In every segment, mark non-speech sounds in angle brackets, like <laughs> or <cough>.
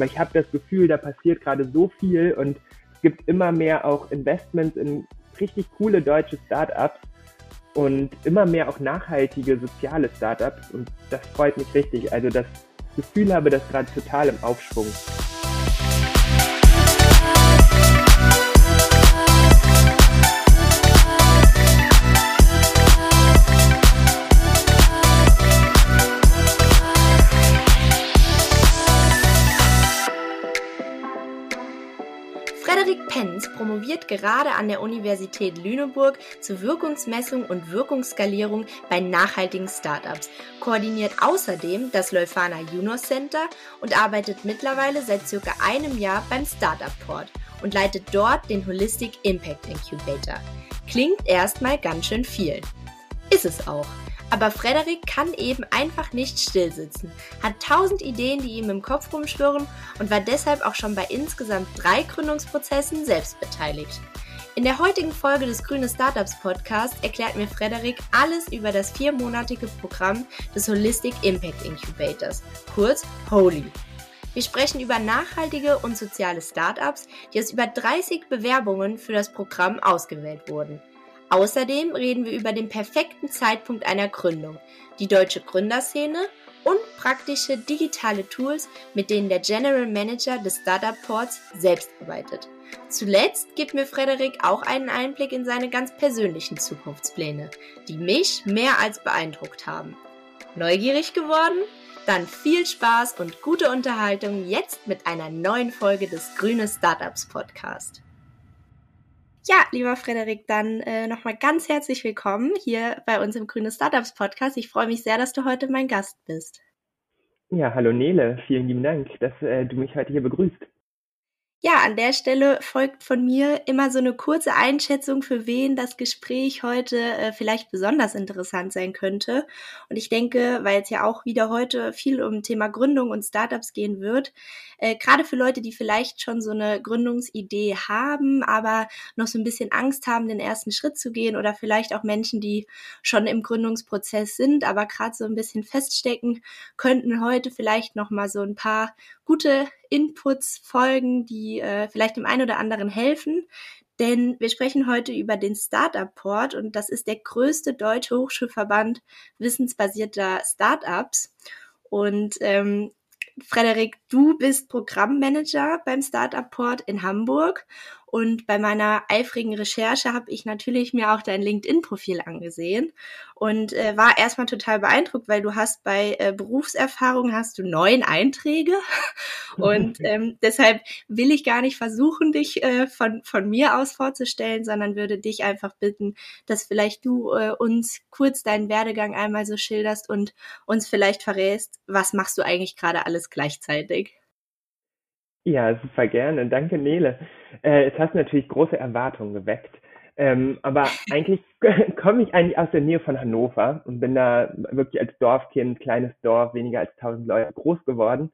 weil ich habe das Gefühl, da passiert gerade so viel und es gibt immer mehr auch Investments in richtig coole deutsche Startups und immer mehr auch nachhaltige soziale Startups und das freut mich richtig. Also das Gefühl habe, das gerade total im Aufschwung. Penz promoviert gerade an der Universität Lüneburg zur Wirkungsmessung und Wirkungsskalierung bei nachhaltigen Startups, koordiniert außerdem das Leuphana Juno Center und arbeitet mittlerweile seit circa einem Jahr beim Startup Port und leitet dort den Holistic Impact Incubator. Klingt erstmal ganz schön viel. Ist es auch. Aber Frederik kann eben einfach nicht stillsitzen, hat tausend Ideen, die ihm im Kopf rumschwirren und war deshalb auch schon bei insgesamt drei Gründungsprozessen selbst beteiligt. In der heutigen Folge des Grüne Startups Podcast erklärt mir Frederik alles über das viermonatige Programm des Holistic Impact Incubators, kurz HOLY. Wir sprechen über nachhaltige und soziale Startups, die aus über 30 Bewerbungen für das Programm ausgewählt wurden. Außerdem reden wir über den perfekten Zeitpunkt einer Gründung, die deutsche Gründerszene und praktische digitale Tools, mit denen der General Manager des Startup Ports selbst arbeitet. Zuletzt gibt mir Frederik auch einen Einblick in seine ganz persönlichen Zukunftspläne, die mich mehr als beeindruckt haben. Neugierig geworden? Dann viel Spaß und gute Unterhaltung jetzt mit einer neuen Folge des Grüne Startups Podcast. Ja, lieber Frederik, dann äh, nochmal ganz herzlich willkommen hier bei uns im Grüne Startups Podcast. Ich freue mich sehr, dass du heute mein Gast bist. Ja, hallo Nele, vielen lieben Dank, dass äh, du mich heute hier begrüßt. Ja, an der Stelle folgt von mir immer so eine kurze Einschätzung, für wen das Gespräch heute äh, vielleicht besonders interessant sein könnte. Und ich denke, weil es ja auch wieder heute viel um Thema Gründung und Startups gehen wird, äh, gerade für Leute, die vielleicht schon so eine Gründungsidee haben, aber noch so ein bisschen Angst haben, den ersten Schritt zu gehen oder vielleicht auch Menschen, die schon im Gründungsprozess sind, aber gerade so ein bisschen feststecken, könnten heute vielleicht noch mal so ein paar gute Inputs folgen, die äh, vielleicht dem einen oder anderen helfen. Denn wir sprechen heute über den Startup Port und das ist der größte deutsche Hochschulverband wissensbasierter Startups. Und ähm, Frederik, du bist Programmmanager beim Startup Port in Hamburg und bei meiner eifrigen Recherche habe ich natürlich mir auch dein LinkedIn-Profil angesehen und äh, war erstmal total beeindruckt, weil du hast bei äh, Berufserfahrung hast du neun Einträge <laughs> und ähm, deshalb will ich gar nicht versuchen, dich äh, von, von mir aus vorzustellen, sondern würde dich einfach bitten, dass vielleicht du äh, uns kurz deinen Werdegang einmal so schilderst und uns vielleicht verrätst, was machst du eigentlich gerade alles gleichzeitig? Ja, super gerne. Danke, Nele. Äh, es hast natürlich große Erwartungen geweckt. Ähm, aber <laughs> eigentlich <laughs> komme ich eigentlich aus der Nähe von Hannover und bin da wirklich als Dorfkind, kleines Dorf, weniger als 1000 Leute groß geworden.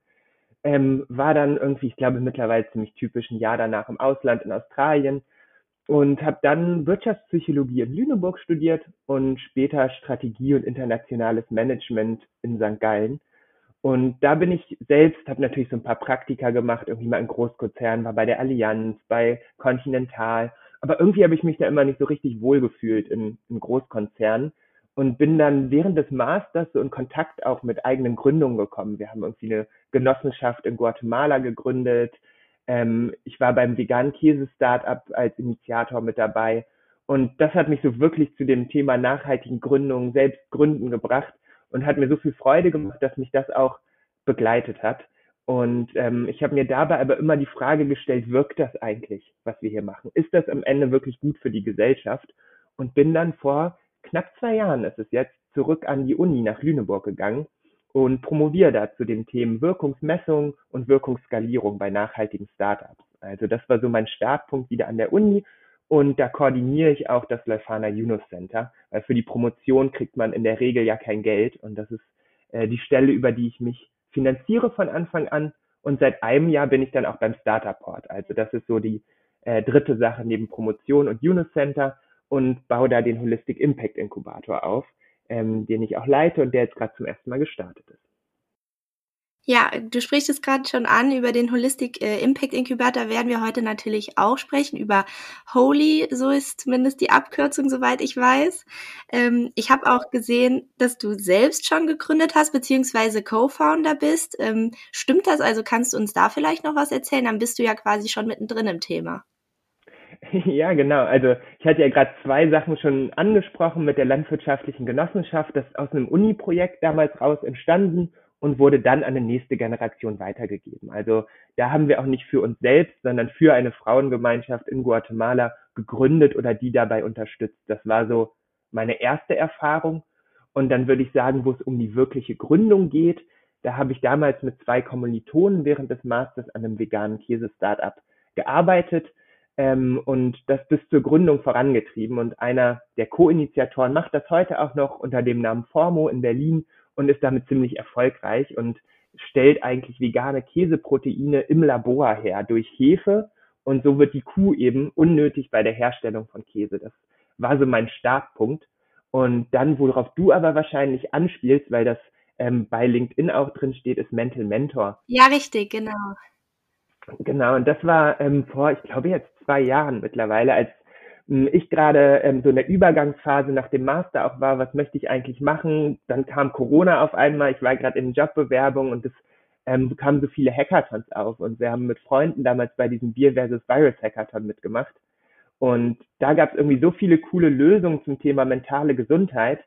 Ähm, war dann irgendwie, ich glaube mittlerweile ziemlich typisch, ein Jahr danach im Ausland in Australien und habe dann Wirtschaftspsychologie in Lüneburg studiert und später Strategie und internationales Management in St. Gallen und da bin ich selbst, habe natürlich so ein paar Praktika gemacht, irgendwie mal in Großkonzernen, war bei der Allianz, bei Continental. Aber irgendwie habe ich mich da immer nicht so richtig wohlgefühlt in, in Großkonzernen und bin dann während des Masters so in Kontakt auch mit eigenen Gründungen gekommen. Wir haben irgendwie eine Genossenschaft in Guatemala gegründet. Ähm, ich war beim veganen Käse-Startup als Initiator mit dabei. Und das hat mich so wirklich zu dem Thema nachhaltigen Gründungen, selbst gründen gebracht und hat mir so viel Freude gemacht, dass mich das auch begleitet hat. Und ähm, ich habe mir dabei aber immer die Frage gestellt, wirkt das eigentlich, was wir hier machen? Ist das am Ende wirklich gut für die Gesellschaft? Und bin dann vor knapp zwei Jahren, ist es jetzt, zurück an die Uni nach Lüneburg gegangen und promoviere da zu den Themen Wirkungsmessung und Wirkungsskalierung bei nachhaltigen Startups. Also das war so mein Startpunkt wieder an der Uni und da koordiniere ich auch das Leuphana Yunus Center, weil für die Promotion kriegt man in der Regel ja kein Geld. Und das ist äh, die Stelle, über die ich mich finanziere von Anfang an. Und seit einem Jahr bin ich dann auch beim Startup Port. Also das ist so die äh, dritte Sache neben Promotion und Yunus Center und baue da den Holistic Impact Inkubator auf, ähm, den ich auch leite und der jetzt gerade zum ersten Mal gestartet ist. Ja, du sprichst es gerade schon an, über den Holistic äh, Impact Incubator werden wir heute natürlich auch sprechen, über Holy, so ist zumindest die Abkürzung, soweit ich weiß. Ähm, ich habe auch gesehen, dass du selbst schon gegründet hast, beziehungsweise Co-Founder bist. Ähm, stimmt das? Also kannst du uns da vielleicht noch was erzählen? Dann bist du ja quasi schon mittendrin im Thema. <laughs> Ja, genau. Also ich hatte ja gerade zwei Sachen schon angesprochen mit der landwirtschaftlichen Genossenschaft, das ist aus einem Uni-Projekt damals raus entstanden und wurde dann an die nächste Generation weitergegeben. Also da haben wir auch nicht für uns selbst, sondern für eine Frauengemeinschaft in Guatemala gegründet oder die dabei unterstützt. Das war so meine erste Erfahrung. Und dann würde ich sagen, wo es um die wirkliche Gründung geht, da habe ich damals mit zwei Kommilitonen während des Masters an einem veganen Käse-Startup gearbeitet ähm, und das bis zur Gründung vorangetrieben. Und einer der Co-Initiatoren macht das heute auch noch unter dem Namen Formo in Berlin und ist damit ziemlich erfolgreich und stellt eigentlich vegane Käseproteine im Labor her durch Hefe und so wird die Kuh eben unnötig bei der Herstellung von Käse. Das war so mein Startpunkt. Und dann, worauf du aber wahrscheinlich anspielst, weil das ähm, bei LinkedIn auch drin steht, ist Mental Mentor. Ja, richtig, genau. Genau, und das war ähm, vor, ich glaube jetzt zwei Jahren mittlerweile, als ich gerade ähm, so in der Übergangsphase nach dem Master auch war, was möchte ich eigentlich machen? Dann kam Corona auf einmal, ich war gerade in Jobbewerbung und es ähm, kamen so viele Hackathons auf und wir haben mit Freunden damals bei diesem Bier versus Virus Hackathon mitgemacht. Und da gab es irgendwie so viele coole Lösungen zum Thema mentale Gesundheit.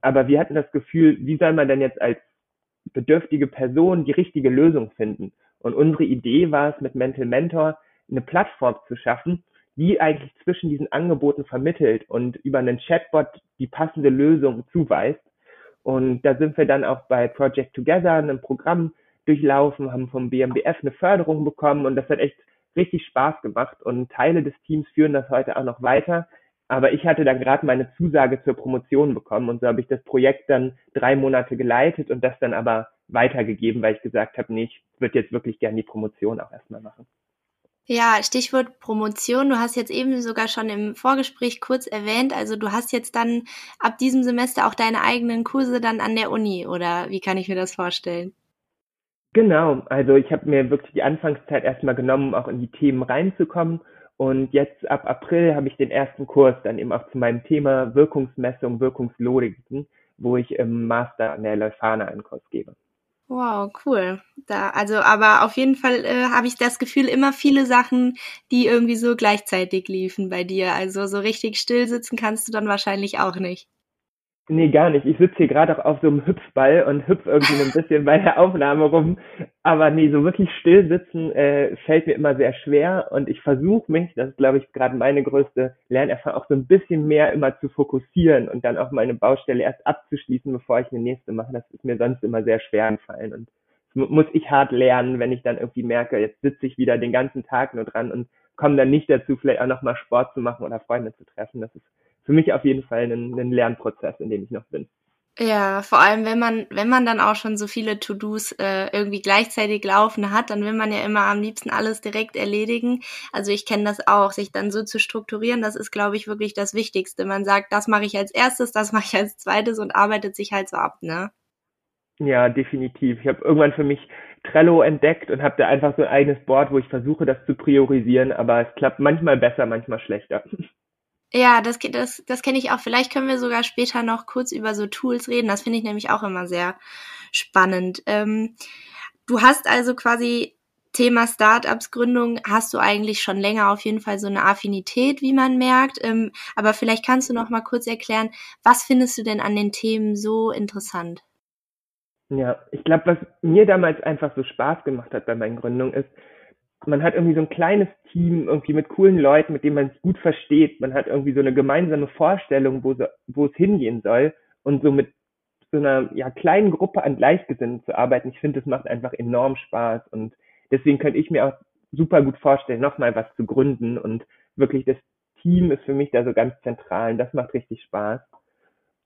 Aber wir hatten das Gefühl, wie soll man denn jetzt als bedürftige Person die richtige Lösung finden? Und unsere Idee war es, mit Mental Mentor eine Plattform zu schaffen, die eigentlich zwischen diesen Angeboten vermittelt und über einen Chatbot die passende Lösung zuweist. Und da sind wir dann auch bei Project Together, einem Programm durchlaufen, haben vom BMBF eine Förderung bekommen und das hat echt richtig Spaß gemacht und Teile des Teams führen das heute auch noch weiter. Aber ich hatte dann gerade meine Zusage zur Promotion bekommen und so habe ich das Projekt dann drei Monate geleitet und das dann aber weitergegeben, weil ich gesagt habe, nee, ich würde jetzt wirklich gerne die Promotion auch erstmal machen. Ja, Stichwort Promotion. Du hast jetzt eben sogar schon im Vorgespräch kurz erwähnt. Also du hast jetzt dann ab diesem Semester auch deine eigenen Kurse dann an der Uni oder wie kann ich mir das vorstellen? Genau, also ich habe mir wirklich die Anfangszeit erstmal genommen, auch in die Themen reinzukommen. Und jetzt ab April habe ich den ersten Kurs dann eben auch zu meinem Thema Wirkungsmessung, Wirkungslogiken, wo ich im Master an der Leuphana einen Kurs gebe. Wow, cool. Da, also, aber auf jeden Fall äh, habe ich das Gefühl, immer viele Sachen, die irgendwie so gleichzeitig liefen bei dir. Also so richtig still sitzen kannst du dann wahrscheinlich auch nicht. Nee, gar nicht. Ich sitze hier gerade auch auf so einem Hüpfball und hüpf irgendwie ein bisschen bei der Aufnahme rum. Aber nee, so wirklich still sitzen äh, fällt mir immer sehr schwer und ich versuche mich, das ist glaube ich gerade meine größte Lernerfahrung, auch so ein bisschen mehr immer zu fokussieren und dann auch meine Baustelle erst abzuschließen, bevor ich eine nächste mache. Das ist mir sonst immer sehr schwer gefallen und das muss ich hart lernen, wenn ich dann irgendwie merke, jetzt sitze ich wieder den ganzen Tag nur dran und komme dann nicht dazu, vielleicht auch nochmal Sport zu machen oder Freunde zu treffen. Das ist für mich auf jeden Fall ein, ein Lernprozess, in dem ich noch bin. Ja, vor allem wenn man, wenn man dann auch schon so viele To-Dos äh, irgendwie gleichzeitig laufen hat, dann will man ja immer am liebsten alles direkt erledigen. Also ich kenne das auch, sich dann so zu strukturieren, das ist, glaube ich, wirklich das Wichtigste. Man sagt, das mache ich als erstes, das mache ich als zweites und arbeitet sich halt so ab, ne? Ja, definitiv. Ich habe irgendwann für mich Trello entdeckt und habe da einfach so ein eigenes Board, wo ich versuche, das zu priorisieren, aber es klappt manchmal besser, manchmal schlechter. <laughs> Ja, das, das, das kenne ich auch. Vielleicht können wir sogar später noch kurz über so Tools reden. Das finde ich nämlich auch immer sehr spannend. Ähm, du hast also quasi Thema Startups Gründung hast du eigentlich schon länger auf jeden Fall so eine Affinität, wie man merkt. Ähm, aber vielleicht kannst du noch mal kurz erklären, was findest du denn an den Themen so interessant? Ja, ich glaube, was mir damals einfach so Spaß gemacht hat bei meinen Gründungen ist, man hat irgendwie so ein kleines Team irgendwie mit coolen Leuten, mit denen man sich gut versteht. Man hat irgendwie so eine gemeinsame Vorstellung, wo, so, wo es hingehen soll und so mit so einer ja, kleinen Gruppe an Gleichgesinnten zu arbeiten. Ich finde, das macht einfach enorm Spaß und deswegen könnte ich mir auch super gut vorstellen, nochmal was zu gründen und wirklich das Team ist für mich da so ganz zentral und das macht richtig Spaß.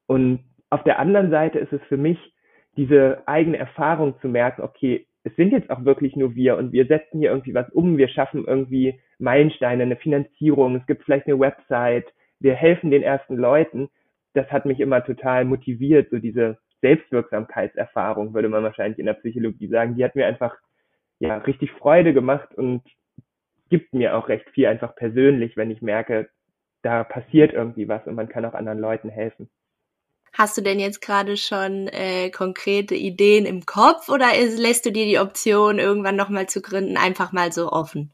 Und auf der anderen Seite ist es für mich diese eigene Erfahrung zu merken, okay, es sind jetzt auch wirklich nur wir und wir setzen hier irgendwie was um, wir schaffen irgendwie Meilensteine, eine Finanzierung, es gibt vielleicht eine Website, wir helfen den ersten Leuten. Das hat mich immer total motiviert, so diese Selbstwirksamkeitserfahrung, würde man wahrscheinlich in der Psychologie sagen. Die hat mir einfach ja richtig Freude gemacht und gibt mir auch recht viel einfach persönlich, wenn ich merke, da passiert irgendwie was und man kann auch anderen Leuten helfen. Hast du denn jetzt gerade schon äh, konkrete Ideen im Kopf oder ist, lässt du dir die Option, irgendwann nochmal zu gründen, einfach mal so offen?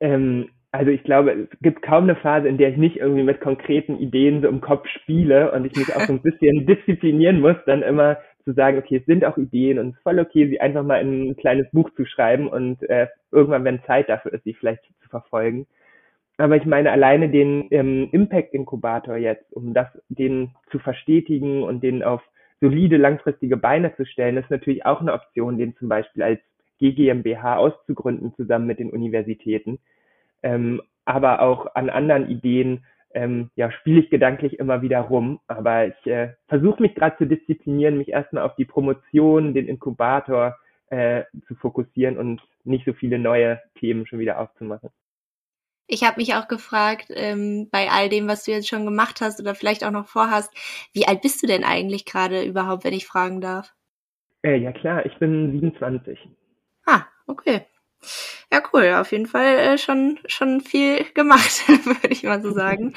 Ähm, also ich glaube, es gibt kaum eine Phase, in der ich nicht irgendwie mit konkreten Ideen so im Kopf spiele und ich mich auch so ein <laughs> bisschen disziplinieren muss, dann immer zu sagen, okay, es sind auch Ideen und es ist voll okay, sie einfach mal in ein kleines Buch zu schreiben und äh, irgendwann, wenn Zeit dafür ist, sie vielleicht zu verfolgen. Aber ich meine, alleine den ähm, Impact-Inkubator jetzt, um das, den zu verstetigen und den auf solide langfristige Beine zu stellen, ist natürlich auch eine Option, den zum Beispiel als GGMBH auszugründen zusammen mit den Universitäten. Ähm, aber auch an anderen Ideen ähm, ja, spiele ich gedanklich immer wieder rum. Aber ich äh, versuche mich gerade zu disziplinieren, mich erstmal auf die Promotion, den Inkubator äh, zu fokussieren und nicht so viele neue Themen schon wieder aufzumachen. Ich habe mich auch gefragt, ähm, bei all dem, was du jetzt schon gemacht hast oder vielleicht auch noch vorhast, wie alt bist du denn eigentlich gerade überhaupt, wenn ich fragen darf? Äh, ja klar, ich bin 27. Ah, okay. Ja, cool. Auf jeden Fall äh, schon, schon viel <laughs> gemacht, <laughs> würde ich mal so sagen.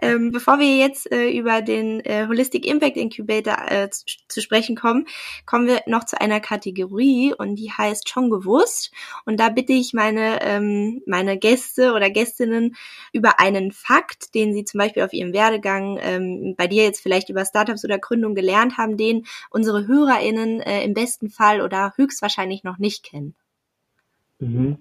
ähm, bevor wir jetzt äh, über den äh, Holistic Impact Incubator äh, zu, zu, sprechen kommen, kommen wir noch zu einer Kategorie und die heißt schon gewusst. Und da bitte ich meine, ähm, meine Gäste oder Gästinnen über einen Fakt, den sie zum Beispiel auf ihrem Werdegang ähm, bei dir jetzt vielleicht über Startups oder Gründung gelernt haben, den unsere HörerInnen äh, im besten Fall oder höchstwahrscheinlich noch nicht kennen. Mhm.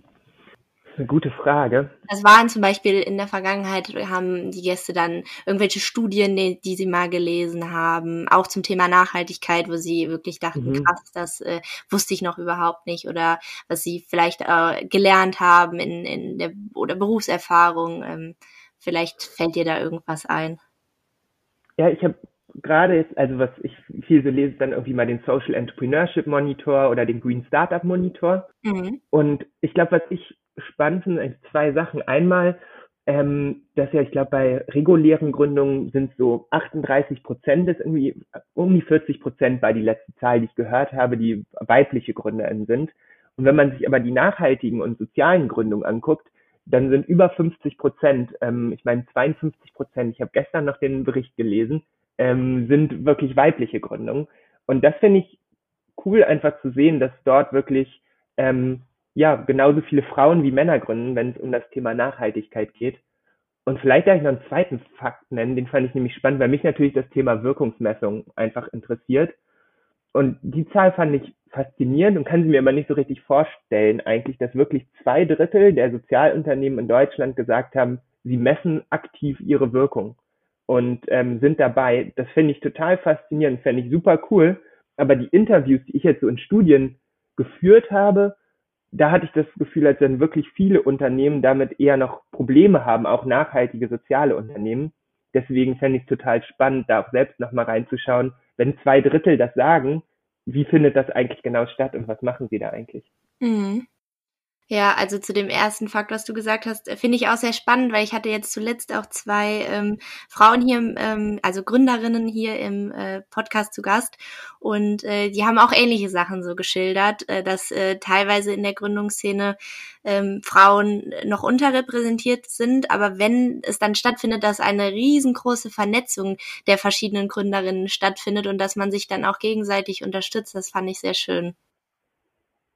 Das ist eine gute Frage. Das waren zum Beispiel in der Vergangenheit, haben die Gäste dann irgendwelche Studien, die, die sie mal gelesen haben, auch zum Thema Nachhaltigkeit, wo sie wirklich dachten, mhm. krass, das äh, wusste ich noch überhaupt nicht oder was sie vielleicht äh, gelernt haben in, in der oder Berufserfahrung. Ähm, vielleicht fällt dir da irgendwas ein. Ja, ich habe gerade jetzt, also was ich viel so lese, dann irgendwie mal den Social Entrepreneurship Monitor oder den Green Startup Monitor. Mhm. Und ich glaube, was ich spannend finde, zwei Sachen. Einmal, ähm, dass ja, ich glaube, bei regulären Gründungen sind so 38 Prozent, ist irgendwie um die 40 Prozent bei die letzte Zahl, die ich gehört habe, die weibliche GründerInnen sind. Und wenn man sich aber die nachhaltigen und sozialen Gründungen anguckt, dann sind über 50 Prozent, ähm, ich meine 52 Prozent, ich habe gestern noch den Bericht gelesen, ähm, sind wirklich weibliche Gründungen. Und das finde ich cool, einfach zu sehen, dass dort wirklich ähm, ja genauso viele Frauen wie Männer gründen, wenn es um das Thema Nachhaltigkeit geht. Und vielleicht darf ich noch einen zweiten Fakt nennen, den fand ich nämlich spannend, weil mich natürlich das Thema Wirkungsmessung einfach interessiert. Und die Zahl fand ich faszinierend und kann sie mir aber nicht so richtig vorstellen, eigentlich, dass wirklich zwei Drittel der Sozialunternehmen in Deutschland gesagt haben, sie messen aktiv ihre Wirkung und ähm, sind dabei. Das finde ich total faszinierend, fände ich super cool. Aber die Interviews, die ich jetzt so in Studien geführt habe, da hatte ich das Gefühl, als wenn wirklich viele Unternehmen damit eher noch Probleme haben, auch nachhaltige soziale Unternehmen. Deswegen fände ich es total spannend, da auch selbst nochmal reinzuschauen, wenn zwei Drittel das sagen, wie findet das eigentlich genau statt und was machen sie da eigentlich? Mhm. Ja, also zu dem ersten Fakt, was du gesagt hast, äh, finde ich auch sehr spannend, weil ich hatte jetzt zuletzt auch zwei ähm, Frauen hier, ähm, also Gründerinnen hier im äh, Podcast zu Gast und äh, die haben auch ähnliche Sachen so geschildert, äh, dass äh, teilweise in der Gründungsszene ähm, Frauen noch unterrepräsentiert sind, aber wenn es dann stattfindet, dass eine riesengroße Vernetzung der verschiedenen Gründerinnen stattfindet und dass man sich dann auch gegenseitig unterstützt, das fand ich sehr schön.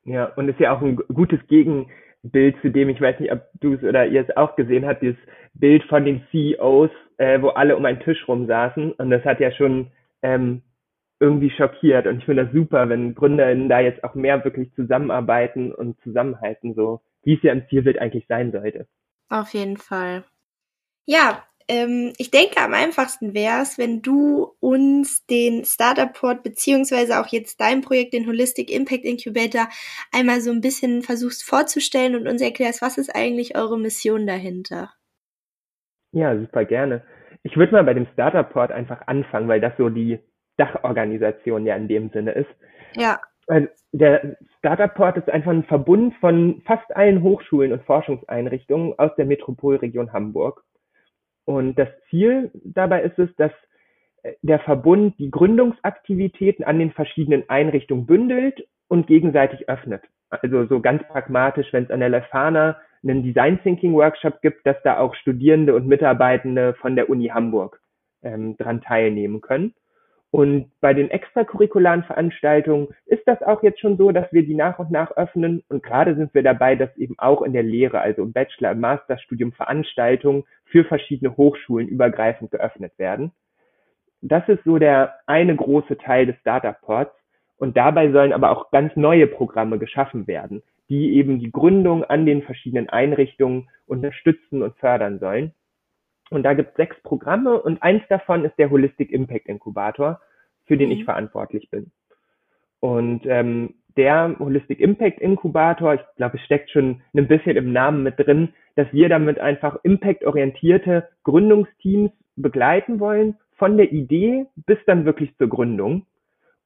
Ja, und ist ja auch ein gutes Gegenbild zu dem, ich weiß nicht, ob du es oder ihr es auch gesehen habt, dieses Bild von den CEOs, äh, wo alle um einen Tisch rum saßen. Und das hat ja schon ähm, irgendwie schockiert. Und ich finde das super, wenn GründerInnen da jetzt auch mehr wirklich zusammenarbeiten und zusammenhalten, so wie es ja im Zielbild eigentlich sein sollte. Auf jeden Fall. Ja, ähm, ich denke, am einfachsten wäre es, wenn du uns den Startup Port beziehungsweise auch jetzt dein Projekt, den Holistic Impact Incubator, einmal so ein bisschen versuchst vorzustellen und uns erklärst, was ist eigentlich eure Mission dahinter? Ja, super gerne. Ich würde mal bei dem Startup Port einfach anfangen, weil das so die Dachorganisation ja in dem Sinne ist. Ja. Also der Startup Port ist einfach ein Verbund von fast allen Hochschulen und Forschungseinrichtungen aus der Metropolregion Hamburg. Und das Ziel dabei ist es, dass äh, der Verbund die Gründungsaktivitäten an den verschiedenen Einrichtungen bündelt und gegenseitig öffnet. Also so ganz pragmatisch, wenn es an der Lefana einen Design Thinking Workshop gibt, dass da auch Studierende und Mitarbeitende von der Uni Hamburg ähm, dran teilnehmen können. Und bei den extracurricularen Veranstaltungen ist das auch jetzt schon so, dass wir die nach und nach öffnen. Und gerade sind wir dabei, dass eben auch in der Lehre, also im Bachelor-, im Masterstudium Veranstaltungen für verschiedene Hochschulen übergreifend geöffnet werden. Das ist so der eine große Teil des Startup Ports. Und dabei sollen aber auch ganz neue Programme geschaffen werden, die eben die Gründung an den verschiedenen Einrichtungen unterstützen und fördern sollen. Und da gibt es sechs Programme und eins davon ist der Holistic Impact Inkubator, für den ich mhm. verantwortlich bin. Und ähm, der Holistic Impact Inkubator, ich glaube, es steckt schon ein bisschen im Namen mit drin, dass wir damit einfach impactorientierte Gründungsteams begleiten wollen, von der Idee bis dann wirklich zur Gründung.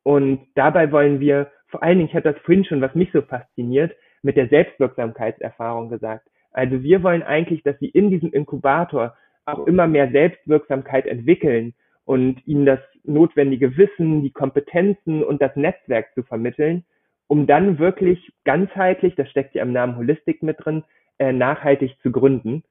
Und dabei wollen wir, vor allen Dingen, ich hatte das vorhin schon, was mich so fasziniert, mit der Selbstwirksamkeitserfahrung gesagt. Also wir wollen eigentlich, dass sie in diesem Inkubator auch immer mehr Selbstwirksamkeit entwickeln und ihnen das notwendige Wissen, die Kompetenzen und das Netzwerk zu vermitteln, um dann wirklich ganzheitlich, das steckt ja im Namen Holistik mit drin, äh, nachhaltig zu gründen.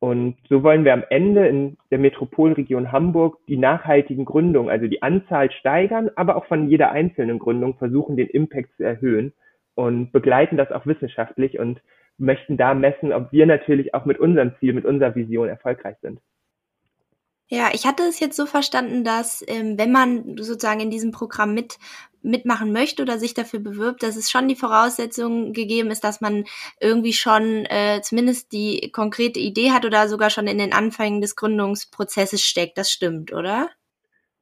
Und so wollen wir am Ende in der Metropolregion Hamburg die nachhaltigen Gründungen, also die Anzahl steigern, aber auch von jeder einzelnen Gründung versuchen, den Impact zu erhöhen und begleiten das auch wissenschaftlich und möchten da messen, ob wir natürlich auch mit unserem Ziel, mit unserer Vision erfolgreich sind. Ja, ich hatte es jetzt so verstanden, dass ähm, wenn man sozusagen in diesem Programm mit mitmachen möchte oder sich dafür bewirbt, dass es schon die Voraussetzung gegeben ist, dass man irgendwie schon äh, zumindest die konkrete Idee hat oder sogar schon in den Anfängen des Gründungsprozesses steckt. Das stimmt, oder?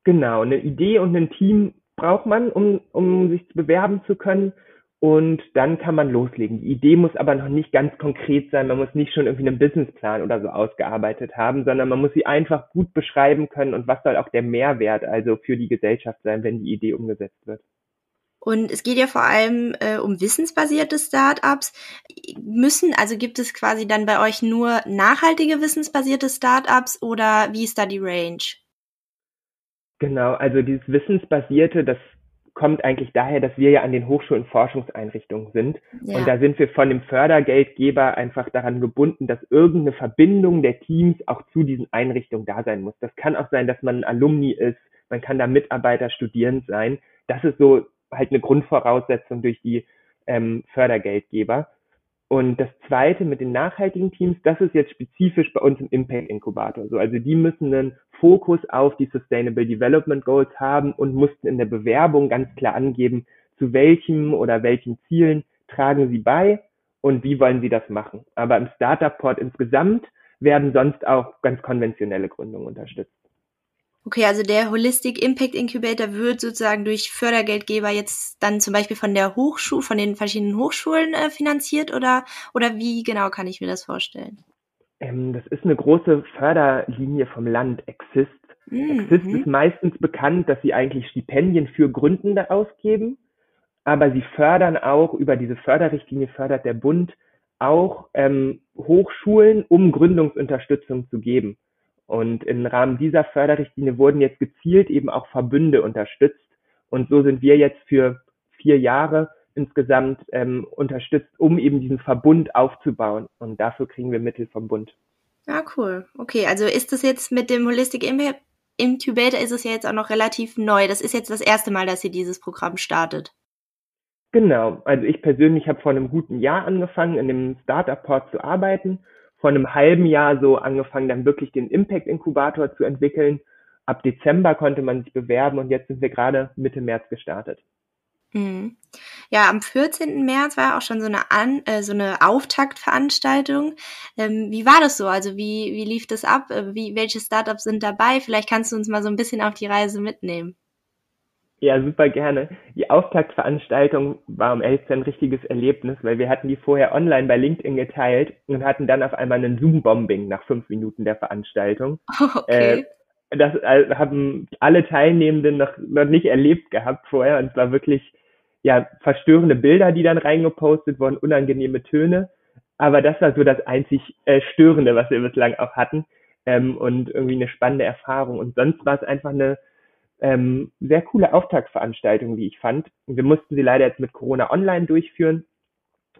Genau, eine Idee und ein Team braucht man, um, um sich bewerben zu können und dann kann man loslegen. Die Idee muss aber noch nicht ganz konkret sein. Man muss nicht schon irgendwie einen Businessplan oder so ausgearbeitet haben, sondern man muss sie einfach gut beschreiben können und was soll auch der Mehrwert also für die Gesellschaft sein, wenn die Idee umgesetzt wird. Und es geht ja vor allem äh, um wissensbasierte Startups. Müssen, also gibt es quasi dann bei euch nur nachhaltige wissensbasierte Startups oder wie ist da die Range? Genau, also dieses Wissensbasierte, das kommt eigentlich daher, dass wir ja an den Hochschulen Forschungseinrichtungen sind. Ja. Und da sind wir von dem Fördergeldgeber einfach daran gebunden, dass irgendeine Verbindung der Teams auch zu diesen Einrichtungen da sein muss. Das kann auch sein, dass man ein Alumni ist, man kann da Mitarbeiter, Studierend sein. Das ist so halt eine Grundvoraussetzung durch die ähm, Fördergeldgeber. Und das zweite mit den nachhaltigen Teams, das ist jetzt spezifisch bei uns im Impact Inkubator. So, also die müssen einen Fokus auf die Sustainable Development Goals haben und mussten in der Bewerbung ganz klar angeben, zu welchem oder welchen Zielen tragen sie bei und wie wollen sie das machen. Aber im Startup Port insgesamt werden sonst auch ganz konventionelle Gründungen unterstützt. Okay, also der Holistic Impact Incubator wird sozusagen durch Fördergeldgeber jetzt dann zum Beispiel von der Hochschule, von den verschiedenen Hochschulen äh, finanziert oder, oder wie genau kann ich mir das vorstellen? Ähm, das ist eine große Förderlinie vom Land, Exist. Mhm. Exist ist meistens bekannt, dass sie eigentlich Stipendien für Gründende ausgeben, aber sie fördern auch über diese Förderrichtlinie fördert der Bund auch ähm, Hochschulen, um Gründungsunterstützung zu geben. Und im Rahmen dieser Förderrichtlinie wurden jetzt gezielt eben auch Verbünde unterstützt. Und so sind wir jetzt für vier Jahre insgesamt ähm, unterstützt, um eben diesen Verbund aufzubauen. Und dafür kriegen wir Mittel vom Bund. Ah, cool. Okay, also ist das jetzt mit dem Holistic Impact Incubator ist es ja jetzt auch noch relativ neu. Das ist jetzt das erste Mal, dass ihr dieses Programm startet. Genau. Also ich persönlich habe vor einem guten Jahr angefangen, in dem Startup Port zu arbeiten vor einem halben Jahr so angefangen, dann wirklich den Impact Inkubator zu entwickeln. Ab Dezember konnte man sich bewerben und jetzt sind wir gerade Mitte März gestartet. Mhm. Ja, am 14. März war auch schon so eine, An äh, so eine Auftaktveranstaltung. Ähm, wie war das so? Also wie, wie lief das ab? Äh, wie, welche Startups sind dabei? Vielleicht kannst du uns mal so ein bisschen auf die Reise mitnehmen. Ja, super gerne. Die Auftaktveranstaltung war um 11 ein richtiges Erlebnis, weil wir hatten die vorher online bei LinkedIn geteilt und hatten dann auf einmal einen Zoom-Bombing nach fünf Minuten der Veranstaltung. <laughs> Okay. Äh, das äh, haben alle Teilnehmenden noch, noch nicht erlebt gehabt vorher und es war wirklich ja verstörende Bilder, die dann reingepostet wurden, unangenehme Töne. Aber das war so das einzig äh, Störende, was wir bislang auch hatten ähm, und irgendwie eine spannende Erfahrung. Und sonst war es einfach eine Ähm, sehr coole Auftaktveranstaltung, wie ich fand. Wir mussten sie leider jetzt mit Corona online durchführen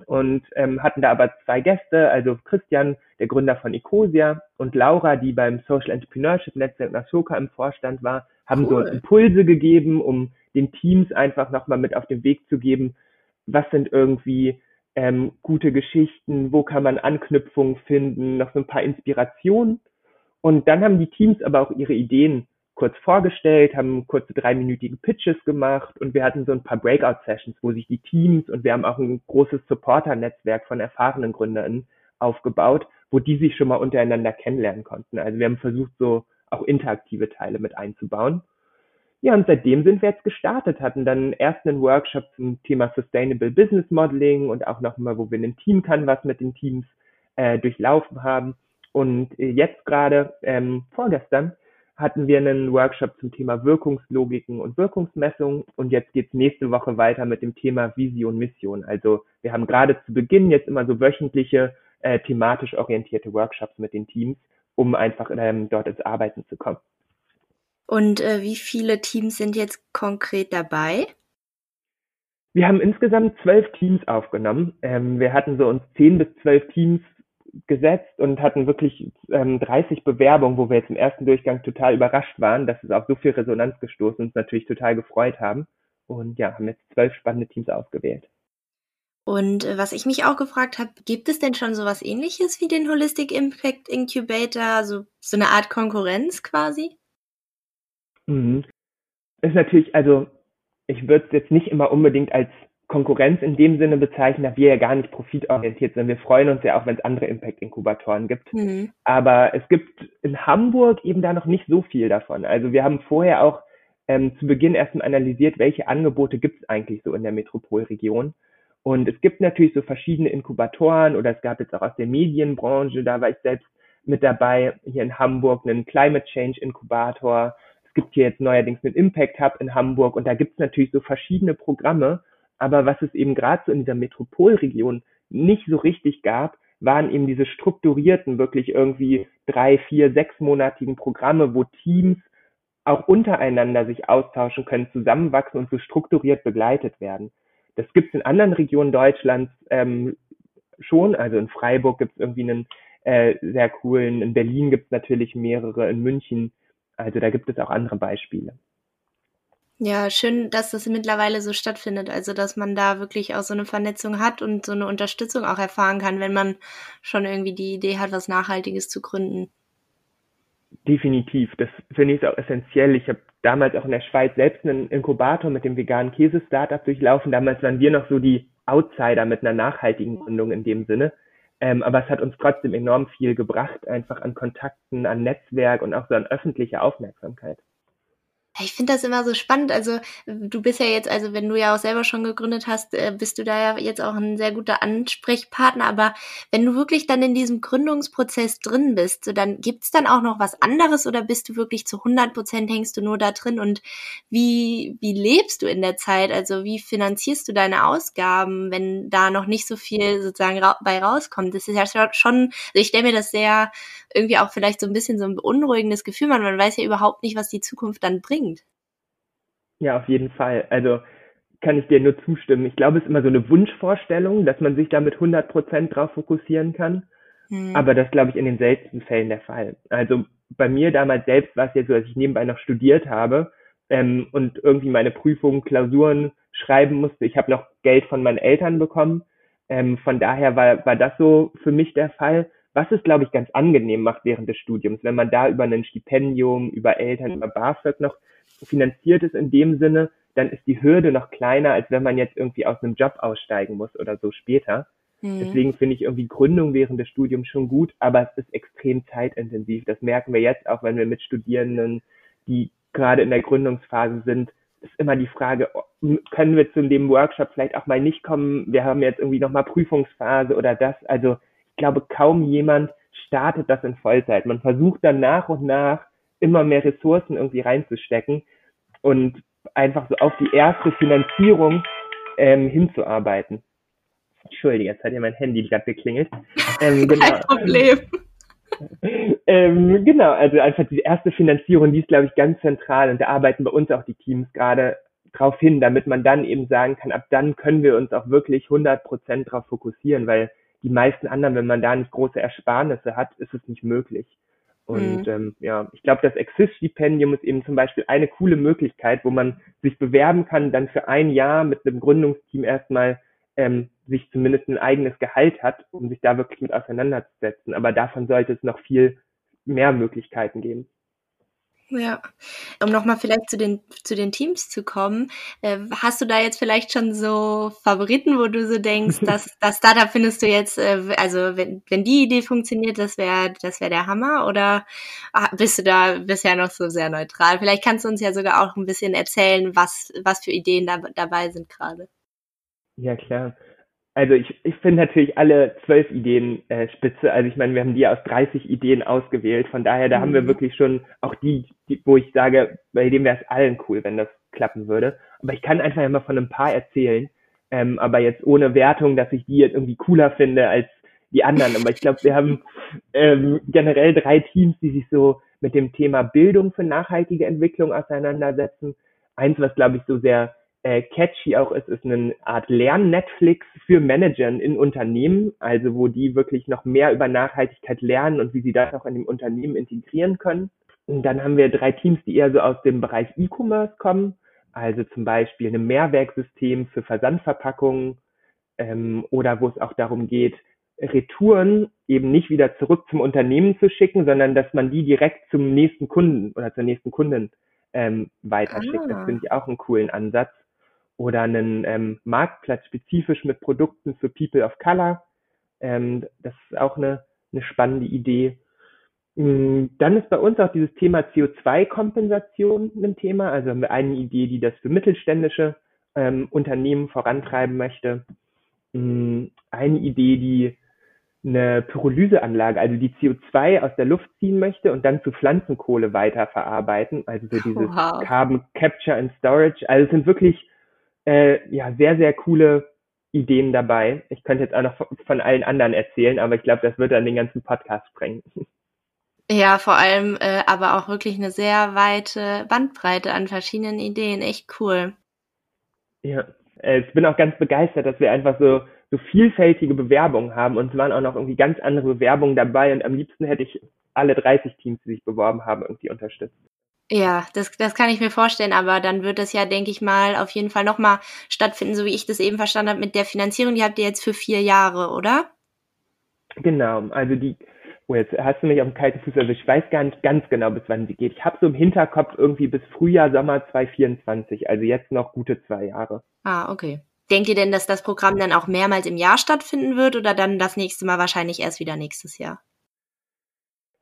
und ähm, hatten da aber zwei Gäste, also Christian, der Gründer von Ecosia und Laura, die beim Social Entrepreneurship Netzwerk Nashoka im Vorstand war, haben cool. so Impulse gegeben, um den Teams einfach nochmal mit auf den Weg zu geben, was sind irgendwie ähm, gute Geschichten, wo kann man Anknüpfungen finden, noch so ein paar Inspirationen. Und dann haben die Teams aber auch ihre Ideen kurz vorgestellt, haben kurze dreiminütige Pitches gemacht und wir hatten so ein paar Breakout-Sessions, wo sich die Teams und wir haben auch ein großes Supporter-Netzwerk von erfahrenen GründerInnen aufgebaut, wo die sich schon mal untereinander kennenlernen konnten. Also wir haben versucht, so auch interaktive Teile mit einzubauen. Ja, und seitdem sind wir jetzt gestartet, hatten dann erst einen Workshop zum Thema Sustainable Business Modeling und auch nochmal, wo wir einen Team Canvas mit den Teams äh, durchlaufen haben. Und jetzt gerade, ähm, vorgestern, hatten wir einen Workshop zum Thema Wirkungslogiken und Wirkungsmessung und jetzt geht's nächste Woche weiter mit dem Thema Vision, Mission. Also wir haben gerade zu Beginn jetzt immer so wöchentliche äh, thematisch orientierte Workshops mit den Teams, um einfach ähm, dort ins Arbeiten zu kommen. Und äh, wie viele Teams sind jetzt konkret dabei? Wir haben insgesamt zwölf Teams aufgenommen. Ähm, wir hatten so uns zehn bis zwölf Teams gesetzt und hatten wirklich ähm, 30 Bewerbungen, wo wir jetzt im ersten Durchgang total überrascht waren, dass es auf so viel Resonanz gestoßen und uns natürlich total gefreut haben. Und ja, haben jetzt zwölf spannende Teams ausgewählt. Und äh, was ich mich auch gefragt habe, gibt es denn schon sowas ähnliches wie den Holistic Impact Incubator, so, so eine Art Konkurrenz quasi? Mhm. Ist natürlich, also ich würde es jetzt nicht immer unbedingt als Konkurrenz in dem Sinne bezeichnen, da wir ja gar nicht profitorientiert sind. Wir freuen uns ja auch, wenn es andere Impact-Inkubatoren gibt. Mhm. Aber es gibt in Hamburg eben da noch nicht so viel davon. Also wir haben vorher auch ähm, zu Beginn erstmal analysiert, welche Angebote gibt es eigentlich so in der Metropolregion. Und es gibt natürlich so verschiedene Inkubatoren oder es gab jetzt auch aus der Medienbranche, da war ich selbst mit dabei, hier in Hamburg einen Climate Change Inkubator. Es gibt hier jetzt neuerdings einen Impact Hub in Hamburg und da gibt es natürlich so verschiedene Programme aber was es eben gerade so in dieser Metropolregion nicht so richtig gab, waren eben diese strukturierten, wirklich irgendwie drei, vier, sechsmonatigen Programme, wo Teams auch untereinander sich austauschen können, zusammenwachsen und so strukturiert begleitet werden. Das gibt es in anderen Regionen Deutschlands ähm, schon. Also in Freiburg gibt es irgendwie einen äh, sehr coolen, in Berlin gibt es natürlich mehrere, in München. Also da gibt es auch andere Beispiele. Ja, schön, dass das mittlerweile so stattfindet. Also, dass man da wirklich auch so eine Vernetzung hat und so eine Unterstützung auch erfahren kann, wenn man schon irgendwie die Idee hat, was Nachhaltiges zu gründen. Definitiv. Das finde ich auch essentiell. Ich habe damals auch in der Schweiz selbst einen Inkubator mit dem veganen Käse-Startup durchlaufen. Damals waren wir noch so die Outsider mit einer nachhaltigen Gründung in dem Sinne. Ähm, aber es hat uns trotzdem enorm viel gebracht, einfach an Kontakten, an Netzwerk und auch so an öffentliche Aufmerksamkeit. Ich finde das immer so spannend. Also du bist ja jetzt, also wenn du ja auch selber schon gegründet hast, äh, bist du da ja jetzt auch ein sehr guter Ansprechpartner. Aber wenn du wirklich dann in diesem Gründungsprozess drin bist, so dann gibt's dann auch noch was anderes oder bist du wirklich zu 100 Prozent hängst du nur da drin? Und wie, wie lebst du in der Zeit? Also wie finanzierst du deine Ausgaben, wenn da noch nicht so viel sozusagen ra bei rauskommt? Das ist ja schon, also ich stelle mir das sehr irgendwie auch vielleicht so ein bisschen so ein beunruhigendes Gefühl, man, man weiß ja überhaupt nicht, was die Zukunft dann bringt. Ja, auf jeden Fall. Also kann ich dir nur zustimmen. Ich glaube, es ist immer so eine Wunschvorstellung, dass man sich da mit 100 Prozent drauf fokussieren kann. Hm. Aber das glaube ich in den seltensten Fällen der Fall. Also bei mir damals selbst war es jetzt so, dass ich nebenbei noch studiert habe ähm, und irgendwie meine Prüfungen, Klausuren schreiben musste. Ich habe noch Geld von meinen Eltern bekommen. Ähm, von daher war, war das so für mich der Fall was es, glaube ich, ganz angenehm macht während des Studiums, wenn man da über ein Stipendium, über Eltern, über BAföG noch finanziert ist in dem Sinne, dann ist die Hürde noch kleiner, als wenn man jetzt irgendwie aus einem Job aussteigen muss oder so später. Mhm. Deswegen finde ich irgendwie Gründung während des Studiums schon gut, aber es ist extrem zeitintensiv. Das merken wir jetzt auch, wenn wir mit Studierenden, die gerade in der Gründungsphase sind, ist immer die Frage, können wir zu dem Workshop vielleicht auch mal nicht kommen? Wir haben jetzt irgendwie nochmal Prüfungsphase oder das. Also ich glaube, kaum jemand startet das in Vollzeit. Man versucht dann nach und nach immer mehr Ressourcen irgendwie reinzustecken und einfach so auf die erste Finanzierung ähm, hinzuarbeiten. Entschuldige, jetzt hat ja mein Handy gerade geklingelt. Ähm, <laughs> genau. Kein Problem. <laughs> ähm, genau, also einfach die erste Finanzierung, die ist, glaube ich, ganz zentral und da arbeiten bei uns auch die Teams gerade drauf hin, damit man dann eben sagen kann, ab dann können wir uns auch wirklich 100 Prozent darauf fokussieren, weil die meisten anderen, wenn man da nicht große Ersparnisse hat, ist es nicht möglich. Und mhm. ähm, ja, ich glaube, das Exist-Stipendium ist eben zum Beispiel eine coole Möglichkeit, wo man sich bewerben kann, dann für ein Jahr mit einem Gründungsteam erstmal ähm, sich zumindest ein eigenes Gehalt hat, um sich da wirklich mit auseinanderzusetzen. Aber davon sollte es noch viel mehr Möglichkeiten geben. Ja, um nochmal vielleicht zu den, zu den Teams zu kommen, äh, hast du da jetzt vielleicht schon so Favoriten, wo du so denkst, <laughs> dass das Startup findest du jetzt, äh, also wenn, wenn die Idee funktioniert, das wäre das wäre der Hammer oder ah, bist du da bisher noch so sehr neutral? Vielleicht kannst du uns ja sogar auch ein bisschen erzählen, was, was für Ideen da, dabei sind gerade. Ja, klar also ich, ich finde natürlich alle zwölf Ideen äh, spitze. Also ich meine, wir haben die aus 30 Ideen ausgewählt. Von daher, da mhm. haben wir mhm. wirklich schon auch die, die, wo ich sage, bei dem wäre es allen cool, wenn das klappen würde. Aber ich kann einfach immer von ein paar erzählen. Ähm, aber jetzt ohne Wertung, dass ich die jetzt irgendwie cooler finde als die anderen. Aber ich glaube, wir haben <laughs> ähm, generell drei Teams, die sich so mit dem Thema Bildung für nachhaltige Entwicklung auseinandersetzen. Eins, was glaube ich so sehr äh, catchy auch ist, ist eine Art Lern-Netflix für Manager in Unternehmen, also wo die wirklich noch mehr über Nachhaltigkeit lernen und wie sie das auch in dem Unternehmen integrieren können. Und dann haben wir drei Teams, die eher so aus dem Bereich E-Commerce kommen, also zum Beispiel ein Mehrwerksystem für Versandverpackungen ähm, oder wo es auch darum geht, Retouren eben nicht wieder zurück zum Unternehmen zu schicken, sondern dass man die direkt zum nächsten Kunden oder zur nächsten Kundin ähm, weiterschickt. Ah. Das finde ich auch einen coolen Ansatz oder einen ähm, Marktplatz spezifisch mit Produkten für People of Color. Ähm, das ist auch eine, eine spannende Idee. Mm, dann ist bei uns auch dieses Thema CO2-Kompensation ein Thema. Also haben wir eine Idee, die das für mittelständische ähm, Unternehmen vorantreiben möchte. Mm, eine Idee, die eine Pyrolyseanlage, also die CO2 aus der Luft ziehen möchte und dann zu Pflanzenkohle weiterverarbeiten. Also so dieses wow. Carbon Capture and Storage. Also es sind wirklich äh, ja, sehr, sehr coole Ideen dabei. Ich könnte jetzt auch noch von allen anderen erzählen, aber ich glaube, das wird dann den ganzen Podcast sprengen. <laughs> Ja, vor allem äh, aber auch wirklich eine sehr weite Bandbreite an verschiedenen Ideen. Echt cool. Ja, äh, ich bin auch ganz begeistert, dass wir einfach so, so vielfältige Bewerbungen haben und es waren auch noch irgendwie ganz andere Bewerbungen dabei und am liebsten hätte ich alle 30 Teams, die sich beworben haben, irgendwie unterstützt. Ja, das, das kann ich mir vorstellen, aber dann wird das ja, denke ich mal, auf jeden Fall nochmal stattfinden, so wie ich das eben verstanden habe mit der Finanzierung. Die habt ihr jetzt für vier Jahre, oder? Genau, also die, oh, jetzt hast du mich auf dem kalten Fuß, also ich weiß gar nicht ganz genau, bis wann sie geht. Ich habe so im Hinterkopf irgendwie bis Frühjahr, Sommer 2024, also jetzt noch gute zwei Jahre. Ah, okay. Denkt ihr denn, dass das Programm dann auch mehrmals im Jahr stattfinden wird oder dann das nächste Mal wahrscheinlich erst wieder nächstes Jahr?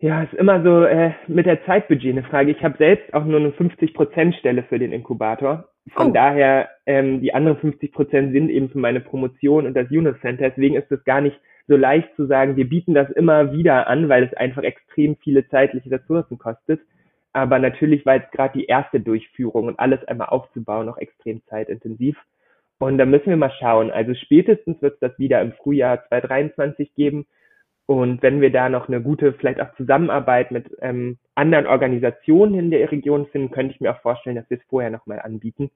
Ja, ist immer so äh, mit der Zeitbudget eine Frage. Ich habe selbst auch nur eine 50%-Stelle für den Inkubator. Von oh. daher, ähm, die anderen 50% sind eben für meine Promotion und das Unit Center. Deswegen ist es gar nicht so leicht zu sagen, wir bieten das immer wieder an, weil es einfach extrem viele zeitliche Ressourcen kostet. Aber natürlich war jetzt gerade die erste Durchführung und alles einmal aufzubauen noch extrem zeitintensiv. Und da müssen wir mal schauen. Also spätestens wird es das wieder im Frühjahr 2023 geben. Und wenn wir da noch eine gute, vielleicht auch Zusammenarbeit mit ähm, anderen Organisationen in der Region finden, könnte ich mir auch vorstellen, dass wir es vorher nochmal anbieten.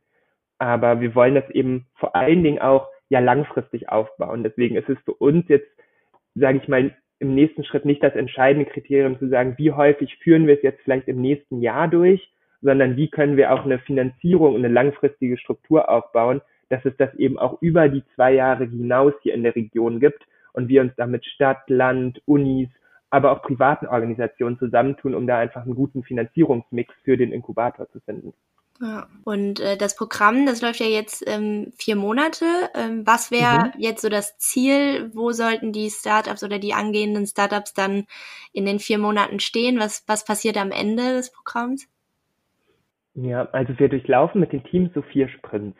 Aber wir wollen das eben vor allen Dingen auch ja langfristig aufbauen. Deswegen ist es für uns jetzt, sage ich mal, im nächsten Schritt nicht das entscheidende Kriterium zu sagen, wie häufig führen wir es jetzt vielleicht im nächsten Jahr durch, sondern wie können wir auch eine Finanzierung und eine langfristige Struktur aufbauen, dass es das eben auch über die zwei Jahre hinaus hier in der Region gibt und wir uns da mit Stadt, Land, Unis, aber auch privaten Organisationen zusammentun, um da einfach einen guten Finanzierungsmix für den Inkubator zu finden. Ja. Und äh, das Programm, das läuft ja jetzt ähm, vier Monate. Ähm, was wäre mhm. jetzt so das Ziel? Wo sollten die Startups oder die angehenden Startups dann in den vier Monaten stehen? Was, was passiert am Ende des Programms? Ja, also wir durchlaufen mit den Teams so vier Sprints.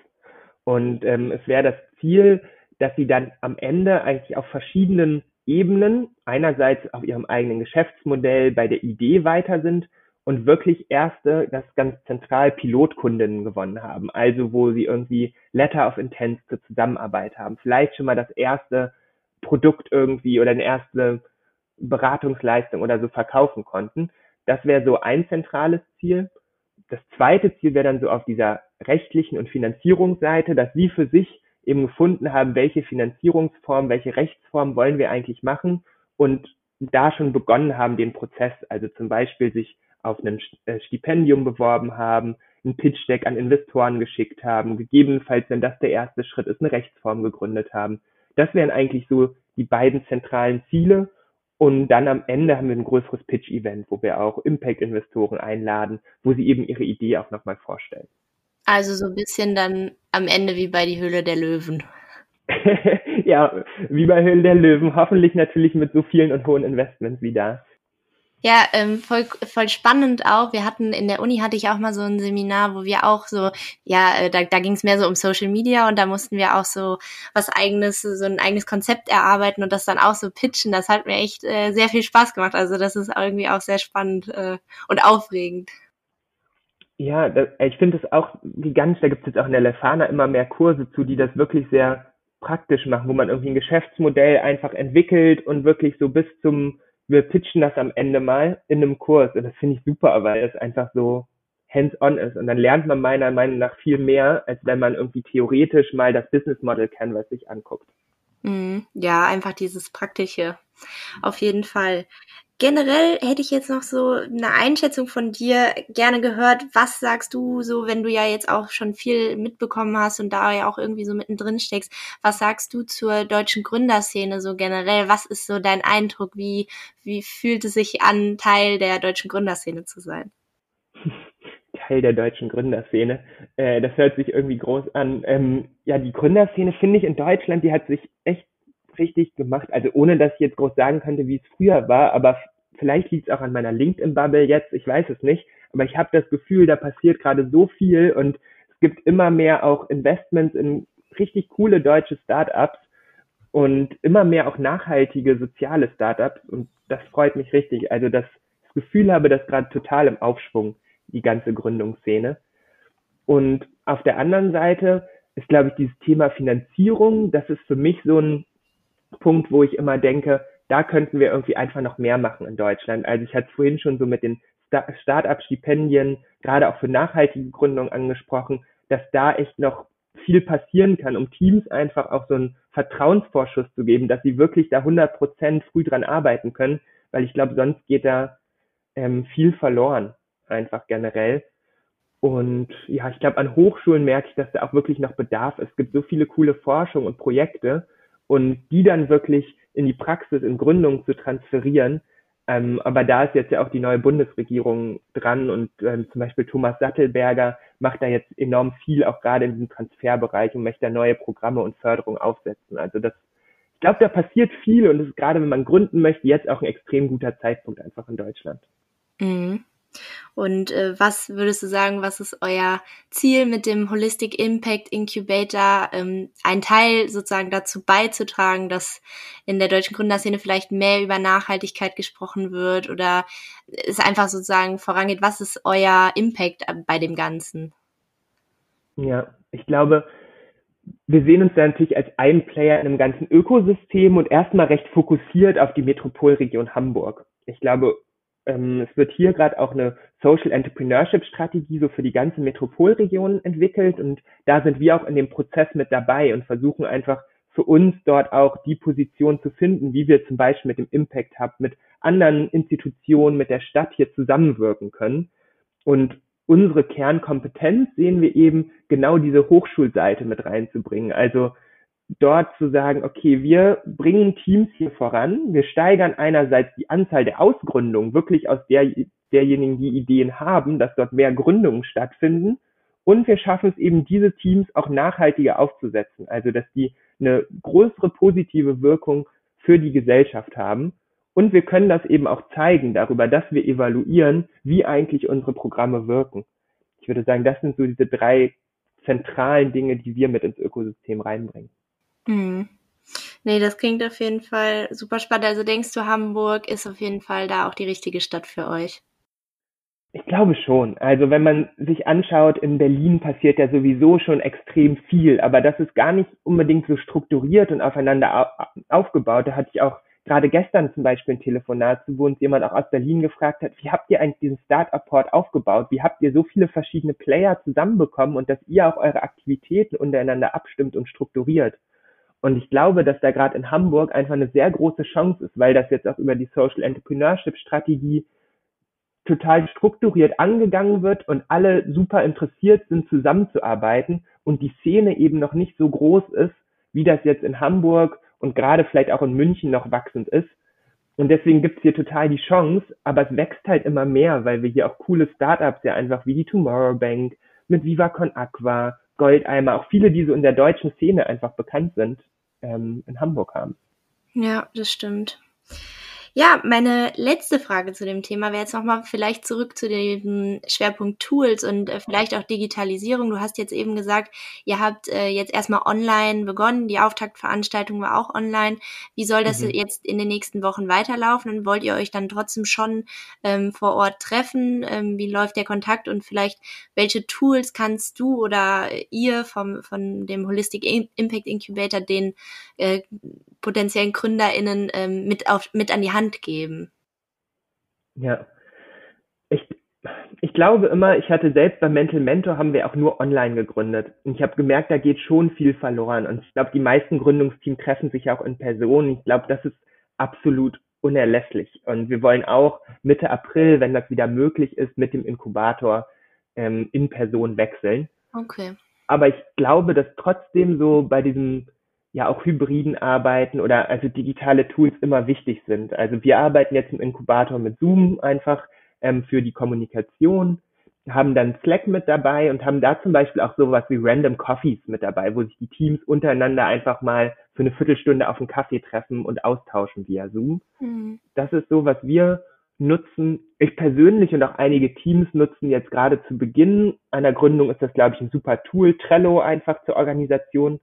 Und ähm, es wäre das Ziel, dass sie dann am Ende eigentlich auf verschiedenen Ebenen einerseits auf ihrem eigenen Geschäftsmodell bei der Idee weiter sind und wirklich erste, das ganz zentral Pilotkundinnen gewonnen haben. Also wo sie irgendwie Letter of Intent zur Zusammenarbeit haben. Vielleicht schon mal das erste Produkt irgendwie oder eine erste Beratungsleistung oder so verkaufen konnten. Das wäre so ein zentrales Ziel. Das zweite Ziel wäre dann so auf dieser rechtlichen und Finanzierungsseite, dass sie für sich eben gefunden haben, welche Finanzierungsform, welche Rechtsform wollen wir eigentlich machen und da schon begonnen haben, den Prozess, also zum Beispiel sich auf ein äh, Stipendium beworben haben, ein Pitch-Deck an Investoren geschickt haben, gegebenenfalls, wenn das der erste Schritt ist, eine Rechtsform gegründet haben. Das wären eigentlich so die beiden zentralen Ziele. Und dann am Ende haben wir ein größeres Pitch-Event, wo wir auch Impact-Investoren einladen, wo sie eben ihre Idee auch nochmal vorstellen. Also so ein bisschen dann am Ende wie bei die Höhle der Löwen. <laughs> ja, wie bei Höhle der Löwen. Hoffentlich natürlich mit so vielen und hohen Investments wie da. Ja, ähm, voll, voll spannend auch. Wir hatten in der Uni hatte ich auch mal so ein Seminar, wo wir auch so, ja, äh, da, da ging es mehr so um Social Media und da mussten wir auch so was eigenes, so ein eigenes Konzept erarbeiten und das dann auch so pitchen. Das hat mir echt äh, sehr viel Spaß gemacht. Also das ist irgendwie auch sehr spannend äh, und aufregend. Ja, das, ich finde es auch gigantisch. Da gibt es jetzt auch in der Lefana immer mehr Kurse zu, die das wirklich sehr praktisch machen, wo man irgendwie ein Geschäftsmodell einfach entwickelt und wirklich so bis zum wir pitchen das am Ende mal in einem Kurs und das finde ich super, weil es einfach so hands-on ist und dann lernt man meiner Meinung nach viel mehr, als wenn man irgendwie theoretisch mal das Business Model Canvas sich anguckt. Mhm. Ja, einfach dieses Praktische. Auf jeden Fall. Generell hätte ich jetzt noch so eine Einschätzung von dir gerne gehört. Was sagst du so, wenn du ja jetzt auch schon viel mitbekommen hast und da ja auch irgendwie so mittendrin steckst? Was sagst du zur deutschen Gründerszene so generell? Was ist so dein Eindruck? Wie, wie fühlt es sich an, Teil der deutschen Gründerszene zu sein? <laughs> Teil der deutschen Gründerszene. Äh, das hört sich irgendwie groß an. Ähm, ja, die Gründerszene finde ich in Deutschland, die hat sich echt richtig gemacht. Also ohne dass ich jetzt groß sagen könnte, wie es früher war, aber vielleicht liegt es auch an meiner LinkedIn-Bubble jetzt, ich weiß es nicht. Aber ich habe das Gefühl, da passiert gerade so viel und es gibt immer mehr auch Investments in richtig coole deutsche Startups und immer mehr auch nachhaltige soziale Startups und das freut mich richtig. Also das, Gefühl habe, das gerade total im Aufschwung, die ganze Gründungsszene. Und auf der anderen Seite ist, glaube ich, dieses Thema Finanzierung, das ist für mich so ein Punkt, wo ich immer denke, da könnten wir irgendwie einfach noch mehr machen in Deutschland. Also ich hatte es vorhin schon so mit den Start-up-Stipendien, gerade auch für nachhaltige Gründung angesprochen, dass da echt noch viel passieren kann, um Teams einfach auch so einen Vertrauensvorschuss zu geben, dass sie wirklich da 100 Prozent früh dran arbeiten können, weil ich glaube, sonst geht da ähm, viel verloren, einfach generell. Und ja, ich glaube, an Hochschulen merke ich, dass da auch wirklich noch Bedarf ist. Es gibt so viele coole Forschung und Projekte und die dann wirklich in die Praxis, in Gründung zu transferieren. Ähm, aber da ist jetzt ja auch die neue Bundesregierung dran und ähm, zum Beispiel Thomas Sattelberger macht da jetzt enorm viel, auch gerade in diesem Transferbereich und möchte da neue Programme und Förderung aufsetzen. Also das, ich glaube, da passiert viel und es ist gerade, wenn man gründen möchte, jetzt auch ein extrem guter Zeitpunkt einfach in Deutschland. Mhm. Und äh, was würdest du sagen, was ist euer Ziel mit dem Holistic Impact Incubator, ähm, ein Teil sozusagen dazu beizutragen, dass in der deutschen Gründerszene vielleicht mehr über Nachhaltigkeit gesprochen wird oder es einfach sozusagen vorangeht? Was ist euer Impact bei dem Ganzen? Ja, ich glaube, wir sehen uns da natürlich als ein Player in einem ganzen Ökosystem und erstmal recht fokussiert auf die Metropolregion Hamburg. Ich glaube, es wird hier gerade auch eine Social Entrepreneurship Strategie so für die ganze Metropolregion entwickelt und da sind wir auch in dem Prozess mit dabei und versuchen einfach für uns dort auch die Position zu finden, wie wir zum Beispiel mit dem Impact Hub, mit anderen Institutionen, mit der Stadt hier zusammenwirken können. Und unsere Kernkompetenz sehen wir eben genau diese Hochschulseite mit reinzubringen. Also dort zu sagen, okay, wir bringen Teams hier voran, wir steigern einerseits die Anzahl der Ausgründungen, wirklich aus der, derjenigen, die Ideen haben, dass dort mehr Gründungen stattfinden und wir schaffen es eben, diese Teams auch nachhaltiger aufzusetzen, also dass die eine größere positive Wirkung für die Gesellschaft haben. Und wir können das eben auch zeigen darüber, dass wir evaluieren, wie eigentlich unsere Programme wirken. Ich würde sagen, das sind so diese drei zentralen Dinge, die wir mit ins Ökosystem reinbringen. Mhm. Nee, das klingt auf jeden Fall super spannend. Also denkst du, Hamburg ist auf jeden Fall da auch die richtige Stadt für euch? Ich glaube schon. Also wenn man sich anschaut, in Berlin passiert ja sowieso schon extrem viel, aber das ist gar nicht unbedingt so strukturiert und aufeinander aufgebaut. Da hatte ich auch gerade gestern zum Beispiel ein Telefonat zu, wo uns jemand auch aus Berlin gefragt hat, wie habt ihr eigentlich diesen Startup-Port aufgebaut? Wie habt ihr so viele verschiedene Player zusammenbekommen und dass ihr auch eure Aktivitäten untereinander abstimmt und strukturiert? Und ich glaube, dass da gerade in Hamburg einfach eine sehr große Chance ist, weil das jetzt auch über die Social Entrepreneurship Strategie total strukturiert angegangen wird und alle super interessiert sind, zusammenzuarbeiten und die Szene eben noch nicht so groß ist, wie das jetzt in Hamburg und gerade vielleicht auch in München noch wachsend ist. Und deswegen gibt's hier total die Chance, aber es wächst halt immer mehr, weil wir hier auch coole Startups ja einfach wie die Tomorrow Bank, mit Viva Aqua, Goldeimer, auch viele, die so in der deutschen Szene einfach bekannt sind, ähm, in Hamburg haben. Ja, das stimmt. Ja, meine letzte Frage zu dem Thema wäre jetzt nochmal vielleicht zurück zu dem Schwerpunkt Tools und äh, vielleicht auch Digitalisierung. Du hast jetzt eben gesagt, ihr habt äh, jetzt erstmal online begonnen, die Auftaktveranstaltung war auch online. Wie soll das mhm. jetzt in den nächsten Wochen weiterlaufen und wollt ihr euch dann trotzdem schon ähm, vor Ort treffen? Ähm, wie läuft der Kontakt und vielleicht welche Tools kannst du oder ihr vom, von dem Holistic Impact Incubator den äh, potenziellen GründerInnen ähm, mit, auf, mit an die Hand geben? Ja. Ich, ich glaube immer, ich hatte selbst bei Mental Mentor haben wir auch nur online gegründet. Und ich habe gemerkt, da geht schon viel verloren. Und ich glaube, die meisten Gründungsteams treffen sich auch in Person. Ich glaube, das ist absolut unerlässlich. Und wir wollen auch Mitte April, wenn das wieder möglich ist, mit dem Inkubator ähm, in Person wechseln. Okay. Aber ich glaube, dass trotzdem so bei diesem ja auch hybriden Arbeiten oder also digitale Tools immer wichtig sind. Also wir arbeiten jetzt im Inkubator mit Zoom einfach ähm, für die Kommunikation, haben dann Slack mit dabei und haben da zum Beispiel auch sowas wie Random Coffees mit dabei, wo sich die Teams untereinander einfach mal für eine Viertelstunde auf einen Kaffee treffen und austauschen via Zoom. Mhm. Das ist so, was wir nutzen. Ich persönlich und auch einige Teams nutzen jetzt gerade zu Beginn einer Gründung ist das, glaube ich, ein super Tool. Trello einfach zur Organisation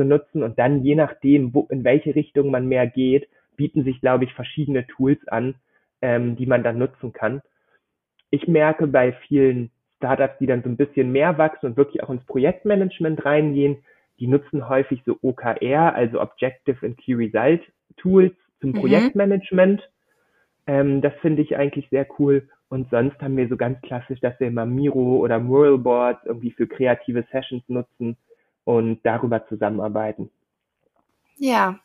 zu nutzen und dann je nachdem, wo, in welche Richtung man mehr geht, bieten sich, glaube ich, verschiedene Tools an, ähm, die man dann nutzen kann. Ich merke bei vielen Startups, die dann so ein bisschen mehr wachsen und wirklich auch ins Projektmanagement reingehen, die nutzen häufig so OKR, also Objective and Key Result Tools zum mhm. Projektmanagement. Ähm, das finde ich eigentlich sehr cool. Und sonst haben wir so ganz klassisch, dass wir immer Miro oder Mural Boards irgendwie für kreative Sessions nutzen und darüber zusammenarbeiten. Ja,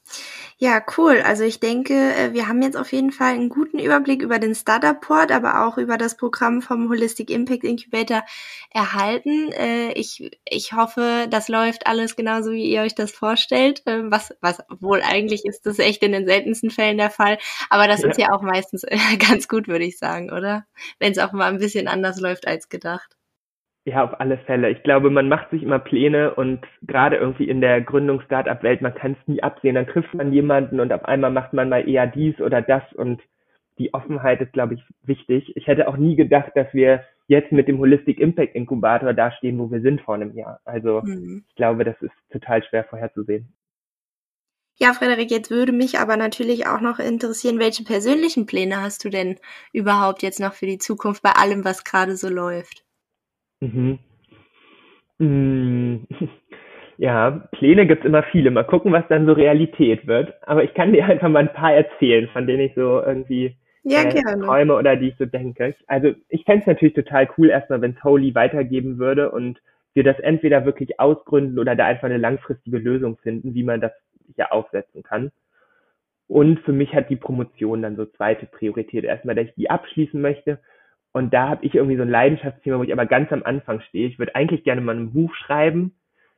ja, cool. Also ich denke, äh, wir haben jetzt auf jeden Fall einen guten Überblick über den Startup Port, aber auch über das Programm vom Holistic Impact Incubator erhalten. Äh, ich, ich hoffe, das läuft alles genauso, wie ihr euch das vorstellt. Ähm, was, was wohl eigentlich ist das echt in den seltensten Fällen der Fall. Aber das ja. ist ja auch meistens <laughs> ganz gut, würde ich sagen, oder? Wenn es auch mal ein bisschen anders läuft als gedacht. Ja, auf alle Fälle. Ich glaube, man macht sich immer Pläne und gerade irgendwie in der Gründungs-Startup-Welt, man kann es nie absehen. Dann trifft man jemanden und auf einmal macht man mal eher dies oder das und die Offenheit ist, glaube ich, wichtig. Ich hätte auch nie gedacht, dass wir jetzt mit dem Holistic Impact Inkubator dastehen, wo wir sind vor einem Jahr. Also mhm. ich glaube, das ist total schwer vorherzusehen. Ja, Frederik, jetzt würde mich aber natürlich auch noch interessieren, welche persönlichen Pläne hast du denn überhaupt jetzt noch für die Zukunft bei allem, was gerade so läuft? Mhm. Mm. <laughs> Ja, Pläne gibt's immer viele. Mal gucken, was dann so Realität wird. Aber ich kann dir <laughs> einfach mal ein paar erzählen, von denen ich so irgendwie ja, äh, träume oder die ich so denke. Also ich fände es natürlich total cool, erstmal, wenn es Holy weitergeben würde und wir das entweder wirklich ausgründen oder da einfach eine langfristige Lösung finden, wie man das ja aufsetzen kann. Und für mich hat die Promotion dann so zweite Priorität. Erstmal, dass ich die abschließen möchte und da habe ich irgendwie so ein Leidenschaftsthema, wo ich aber ganz am Anfang stehe. Ich würde eigentlich gerne mal ein Buch schreiben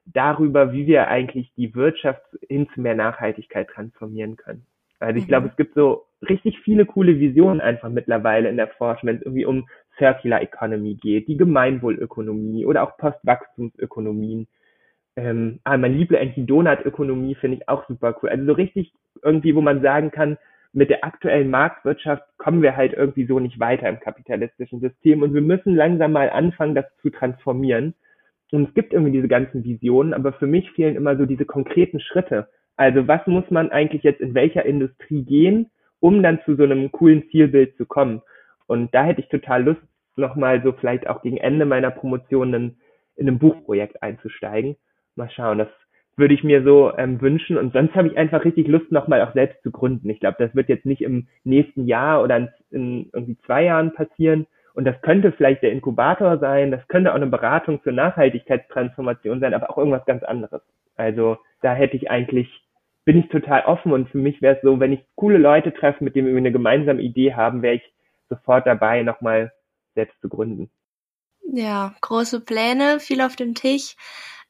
darüber, wie wir eigentlich die Wirtschaft hin zu mehr Nachhaltigkeit transformieren können. Also ich mhm. glaube, es gibt so richtig viele coole Visionen einfach mittlerweile in der Forschung, wenn es irgendwie um Circular Economy geht, die Gemeinwohlökonomie oder auch Postwachstumsökonomien. Ähm, ah, mein Liebling die Donutökonomie finde ich auch super cool. Also so richtig irgendwie, wo man sagen kann, mit der aktuellen Marktwirtschaft kommen wir halt irgendwie so nicht weiter im kapitalistischen System und wir müssen langsam mal anfangen, das zu transformieren. Und es gibt irgendwie diese ganzen Visionen, aber für mich fehlen immer so diese konkreten Schritte. Also was muss man eigentlich jetzt in welcher Industrie gehen, um dann zu so einem coolen Zielbild zu kommen? Und da hätte ich total Lust, nochmal so vielleicht auch gegen Ende meiner Promotion in, in einem Buchprojekt einzusteigen. Mal schauen, das würde ich mir so ähm, wünschen. Und sonst habe ich einfach richtig Lust, nochmal auch selbst zu gründen. Ich glaube, das wird jetzt nicht im nächsten Jahr oder in, in irgendwie zwei Jahren passieren. Und das könnte vielleicht der Inkubator sein, das könnte auch eine Beratung für Nachhaltigkeitstransformation sein, aber auch irgendwas ganz anderes. Also da hätte ich eigentlich, bin ich total offen und für mich wäre es so, wenn ich coole Leute treffe, mit denen wir eine gemeinsame Idee haben, wäre ich sofort dabei, nochmal selbst zu gründen. Ja, große Pläne, viel auf dem Tisch.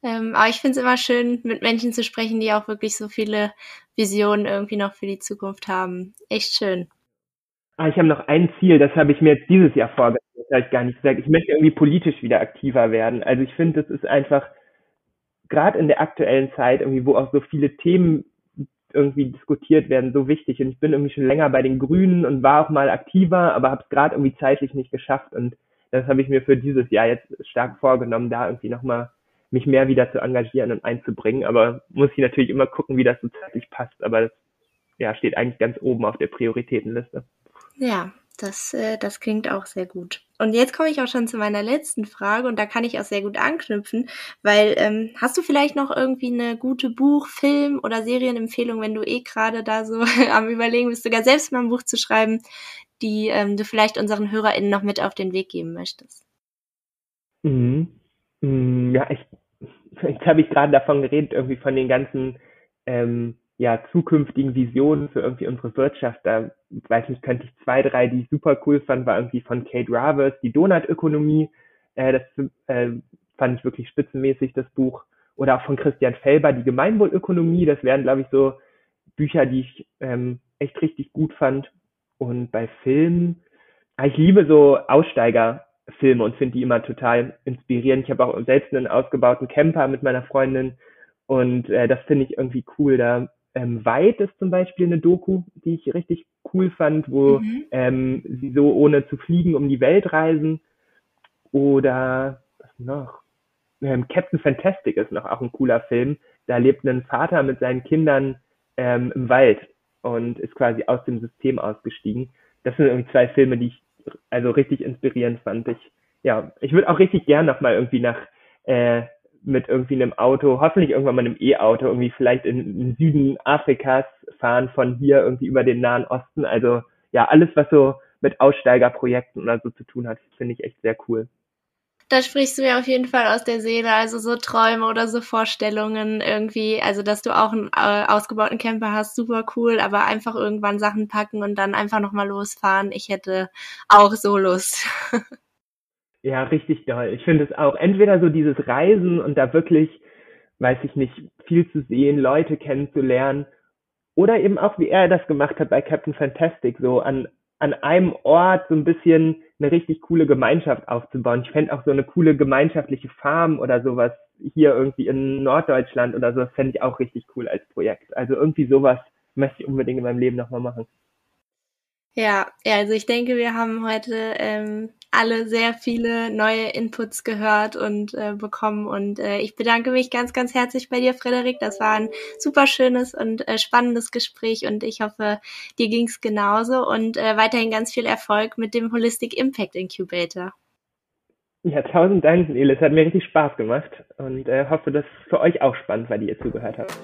Ähm, aber ich finde es immer schön, mit Menschen zu sprechen, die auch wirklich so viele Visionen irgendwie noch für die Zukunft haben. Echt schön. Ah, ich habe noch ein Ziel, das habe ich mir jetzt dieses Jahr vorgestellt, das habe ich gar nicht gesagt. Ich möchte irgendwie politisch wieder aktiver werden. Also ich finde, das ist einfach gerade in der aktuellen Zeit irgendwie, wo auch so viele Themen irgendwie diskutiert werden, so wichtig. Und ich bin irgendwie schon länger bei den Grünen und war auch mal aktiver, aber habe es gerade irgendwie zeitlich nicht geschafft. Und das habe ich mir für dieses Jahr jetzt stark vorgenommen, da irgendwie nochmal mich mehr wieder zu engagieren und einzubringen. Aber muss ich natürlich immer gucken, wie das so zeitlich passt. Aber das ja, steht eigentlich ganz oben auf der Prioritätenliste. Ja, das, äh, das klingt auch sehr gut. Und jetzt komme ich auch schon zu meiner letzten Frage und da kann ich auch sehr gut anknüpfen, weil ähm, hast du vielleicht noch irgendwie eine gute Buch-, Film- oder Serienempfehlung, wenn du eh gerade da so <laughs> am Überlegen bist, sogar selbst mal ein Buch zu schreiben, die ähm, du vielleicht unseren HörerInnen noch mit auf den Weg geben möchtest? Mhm. Mm, ja, ich, jetzt habe ich gerade davon geredet, irgendwie von den ganzen ähm, ja, zukünftigen Visionen für irgendwie unsere Wirtschaft. Da weiß nicht, könnte ich zwei, drei, die ich super cool fand, war irgendwie von Kate Ravers, die Donutökonomie. Äh, das äh, fand ich wirklich spitzenmäßig, das Buch. Oder auch von Christian Felber, die Gemeinwohlökonomie. Das wären, glaube ich, so Bücher, die ich ähm, echt richtig gut fand. Und bei Filmen, ah, ich liebe so Aussteigerfilme und finde die immer total inspirierend. Ich habe auch selbst einen ausgebauten Camper mit meiner Freundin und äh, das finde ich irgendwie cool. Da ähm, Weit ist zum Beispiel eine Doku, die ich richtig cool fand, wo mhm. ähm, sie so ohne zu fliegen um die Welt reisen. Oder was noch? Ähm, Captain Fantastic ist noch auch ein cooler Film. Da lebt ein Vater mit seinen Kindern ähm, im Wald und ist quasi aus dem System ausgestiegen. Das sind irgendwie zwei Filme, die ich also richtig inspirierend fand. Ich, ja, ich würde auch richtig gern noch mal irgendwie nach äh, mit irgendwie einem Auto, hoffentlich irgendwann mal einem E-Auto, irgendwie vielleicht in, in Süden Afrikas fahren von hier irgendwie über den Nahen Osten. Also ja, alles, was so mit Aussteigerprojekten oder so zu tun hat, finde ich echt sehr cool. Da sprichst du mir auf jeden Fall aus der Seele, also so Träume oder so Vorstellungen irgendwie, also dass du auch einen äh, ausgebauten Camper hast, super cool, aber einfach irgendwann Sachen packen und dann einfach nochmal losfahren. Ich hätte auch so Lust. <laughs> Ja, richtig toll. Ich finde es auch. Entweder so dieses Reisen und da wirklich, weiß ich nicht, viel zu sehen, Leute kennenzulernen. Oder eben auch, wie er das gemacht hat bei Captain Fantastic, so an, an einem Ort so ein bisschen eine richtig coole Gemeinschaft aufzubauen. Ich fände auch so eine coole gemeinschaftliche Farm oder sowas hier irgendwie in Norddeutschland oder so, fände ich auch richtig cool als Projekt. Also irgendwie sowas möchte ich unbedingt in meinem Leben nochmal machen. Ja, ja, also ich denke, wir haben heute ähm, alle sehr viele neue Inputs gehört und äh, bekommen. Und äh, ich bedanke mich ganz, ganz herzlich bei dir, Frederik. Das war ein super schönes und äh, spannendes Gespräch und ich hoffe, dir ging's genauso und äh, weiterhin ganz viel Erfolg mit dem Holistic Impact Incubator. Ja, tausend Dank, Nele. Es hat mir richtig Spaß gemacht und äh, hoffe, dass es für euch auch spannend war, die ihr zugehört habt.